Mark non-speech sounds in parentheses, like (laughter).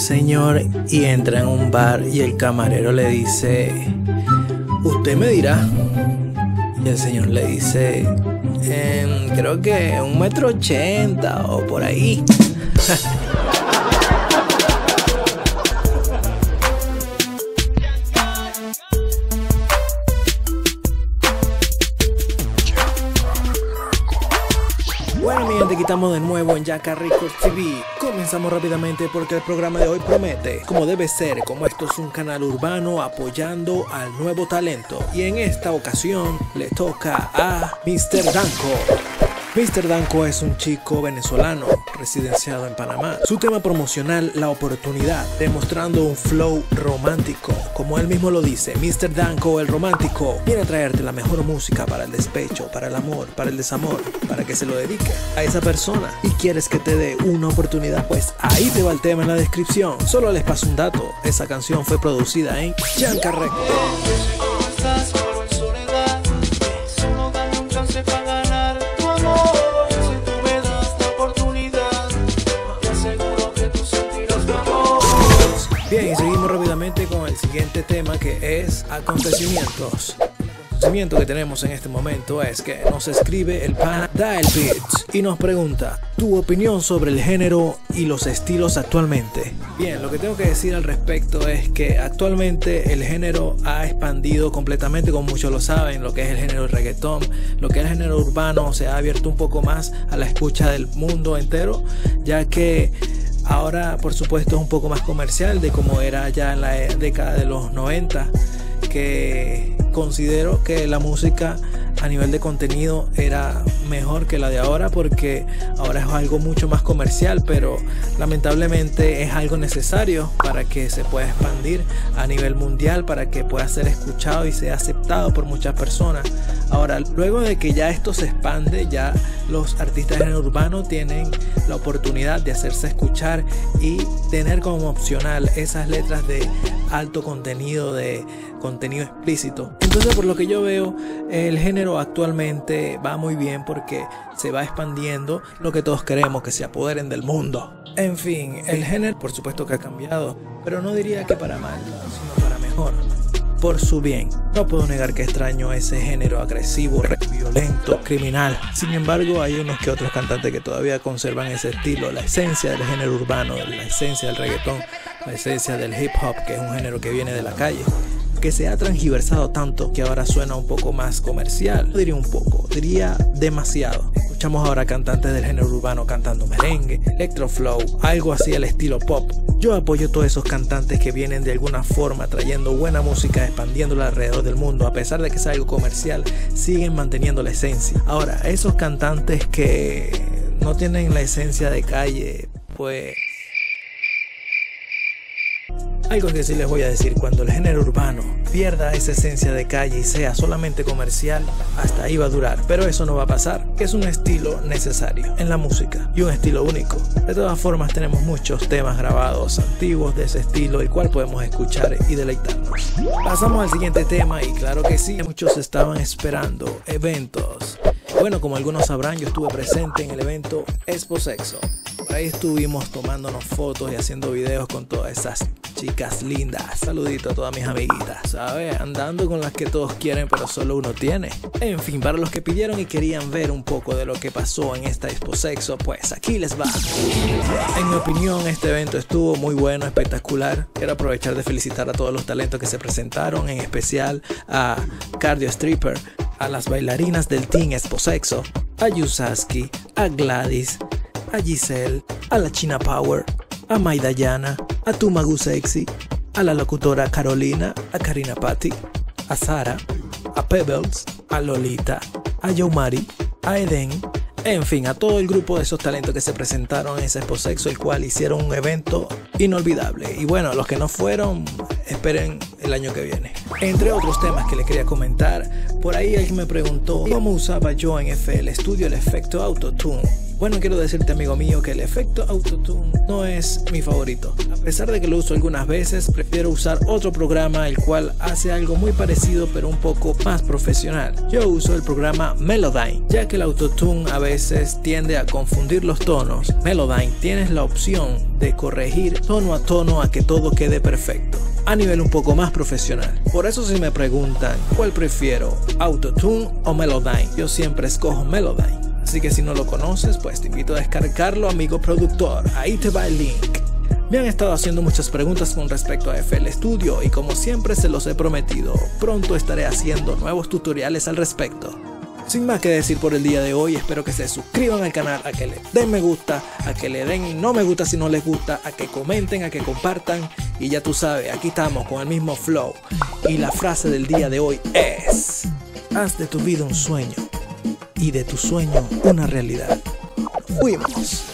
señor y entra en un bar y el camarero le dice, usted me dirá. Y el señor le dice, em, creo que un metro ochenta o por ahí. (laughs) Bueno, mi gente, aquí estamos de nuevo en Yaka Records TV. Comenzamos rápidamente porque el programa de hoy promete, como debe ser, como esto es un canal urbano apoyando al nuevo talento. Y en esta ocasión le toca a Mr. Danko. Mr. Danko es un chico venezolano residenciado en Panamá. Su tema promocional, La Oportunidad, demostrando un flow romántico. Como él mismo lo dice, Mr. Danko el romántico viene a traerte la mejor música para el despecho, para el amor, para el desamor, para que se lo dedique a esa persona y quieres que te dé una oportunidad, pues ahí te va el tema en la descripción. Solo les paso un dato, esa canción fue producida en Yanka Records. Siguiente tema que es acontecimientos. El acontecimiento que tenemos en este momento es que nos escribe el pana Dial Beats y nos pregunta tu opinión sobre el género y los estilos actualmente. Bien, lo que tengo que decir al respecto es que actualmente el género ha expandido completamente, como muchos lo saben, lo que es el género reggaetón, lo que es el género urbano se ha abierto un poco más a la escucha del mundo entero, ya que Ahora, por supuesto, es un poco más comercial de como era ya en la década de los 90, que considero que la música a nivel de contenido era mejor que la de ahora porque ahora es algo mucho más comercial, pero lamentablemente es algo necesario para que se pueda expandir a nivel mundial, para que pueda ser escuchado y sea aceptado por muchas personas. Ahora, luego de que ya esto se expande, ya los artistas en urbano tienen la oportunidad de hacerse escuchar y tener como opcional esas letras de alto contenido, de contenido explícito. Entonces, por lo que yo veo, el género actualmente va muy bien porque se va expandiendo lo que todos queremos, que se apoderen del mundo. En fin, el género por supuesto que ha cambiado, pero no diría que para mal, sino para mejor por su bien. No puedo negar que extraño ese género agresivo, violento, criminal. Sin embargo, hay unos que otros cantantes que todavía conservan ese estilo, la esencia del género urbano, la esencia del reggaetón, la esencia del hip hop, que es un género que viene de la calle que se ha transgiversado tanto que ahora suena un poco más comercial. Diría un poco, diría demasiado. Escuchamos ahora cantantes del género urbano cantando merengue, electroflow, algo así al estilo pop. Yo apoyo todos esos cantantes que vienen de alguna forma trayendo buena música, expandiéndola alrededor del mundo, a pesar de que sea algo comercial, siguen manteniendo la esencia. Ahora, esos cantantes que no tienen la esencia de calle, pues algo que sí les voy a decir, cuando el género urbano pierda esa esencia de calle y sea solamente comercial, hasta ahí va a durar. Pero eso no va a pasar, que es un estilo necesario en la música y un estilo único. De todas formas, tenemos muchos temas grabados antiguos de ese estilo, el cual podemos escuchar y deleitarnos. Pasamos al siguiente tema y claro que sí, muchos estaban esperando eventos. Bueno, como algunos sabrán, yo estuve presente en el evento Expo Sexo. Ahí estuvimos tomándonos fotos y haciendo videos con todas esas chicas lindas. Saludito a todas mis amiguitas, ¿sabes? Andando con las que todos quieren, pero solo uno tiene. En fin, para los que pidieron y querían ver un poco de lo que pasó en esta Expo Sexo, pues aquí les va. En mi opinión, este evento estuvo muy bueno, espectacular. Quiero aprovechar de felicitar a todos los talentos que se presentaron, en especial a Cardio Stripper, a las bailarinas del Team Expo Sexo, a Yusaski, a Gladys, a Giselle, a la China Power, a Maidayana, a Tumagu Sexy, a la locutora Carolina, a Karina Patti, a Sara, a Pebbles, a Lolita, a Yomari, a Eden, en fin, a todo el grupo de esos talentos que se presentaron en ese Expo Sexo, el cual hicieron un evento inolvidable. Y bueno, los que no fueron, esperen el año que viene. Entre otros temas que les quería comentar, por ahí alguien me preguntó cómo usaba yo en FL Studio el efecto Autotune. Bueno, quiero decirte, amigo mío, que el efecto Autotune no es mi favorito. A pesar de que lo uso algunas veces, prefiero usar otro programa el cual hace algo muy parecido pero un poco más profesional. Yo uso el programa Melodyne, ya que el Autotune a veces tiende a confundir los tonos. Melodyne tienes la opción de corregir tono a tono a que todo quede perfecto a nivel un poco más profesional. Por eso si me preguntan cuál prefiero, Autotune o Melodyne, yo siempre escojo Melodyne. Así que si no lo conoces, pues te invito a descargarlo, amigo productor. Ahí te va el link. Me han estado haciendo muchas preguntas con respecto a FL Studio y como siempre se los he prometido, pronto estaré haciendo nuevos tutoriales al respecto. Sin más que decir por el día de hoy, espero que se suscriban al canal, a que le den me gusta, a que le den no me gusta si no les gusta, a que comenten, a que compartan y ya tú sabes, aquí estamos con el mismo flow. Y la frase del día de hoy es, haz de tu vida un sueño y de tu sueño una realidad. Fuimos.